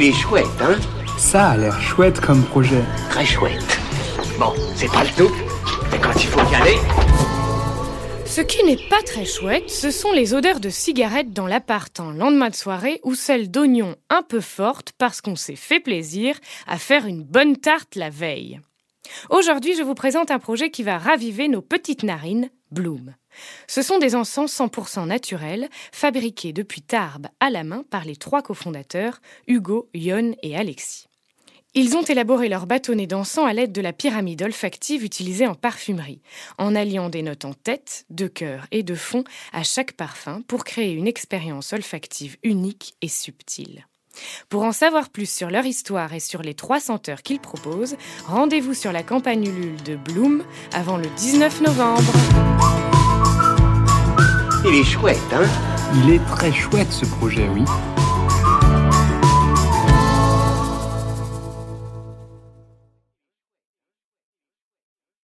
Il est chouette, hein Ça a l'air chouette comme projet. Très chouette. Bon, c'est pas le tout, mais quand il faut y aller... Ce qui n'est pas très chouette, ce sont les odeurs de cigarettes dans l'appart en lendemain de soirée ou celles d'oignons un peu fortes parce qu'on s'est fait plaisir à faire une bonne tarte la veille. Aujourd'hui, je vous présente un projet qui va raviver nos petites narines, Bloom. Ce sont des encens 100% naturels, fabriqués depuis Tarbes à la main par les trois cofondateurs, Hugo, Yon et Alexis. Ils ont élaboré leur bâtonnet d'encens à l'aide de la pyramide olfactive utilisée en parfumerie, en alliant des notes en tête, de cœur et de fond à chaque parfum pour créer une expérience olfactive unique et subtile. Pour en savoir plus sur leur histoire et sur les trois senteurs qu'ils proposent, rendez-vous sur la campagne Ulule de Bloom avant le 19 novembre. Il est chouette, hein? Il est très chouette ce projet, oui.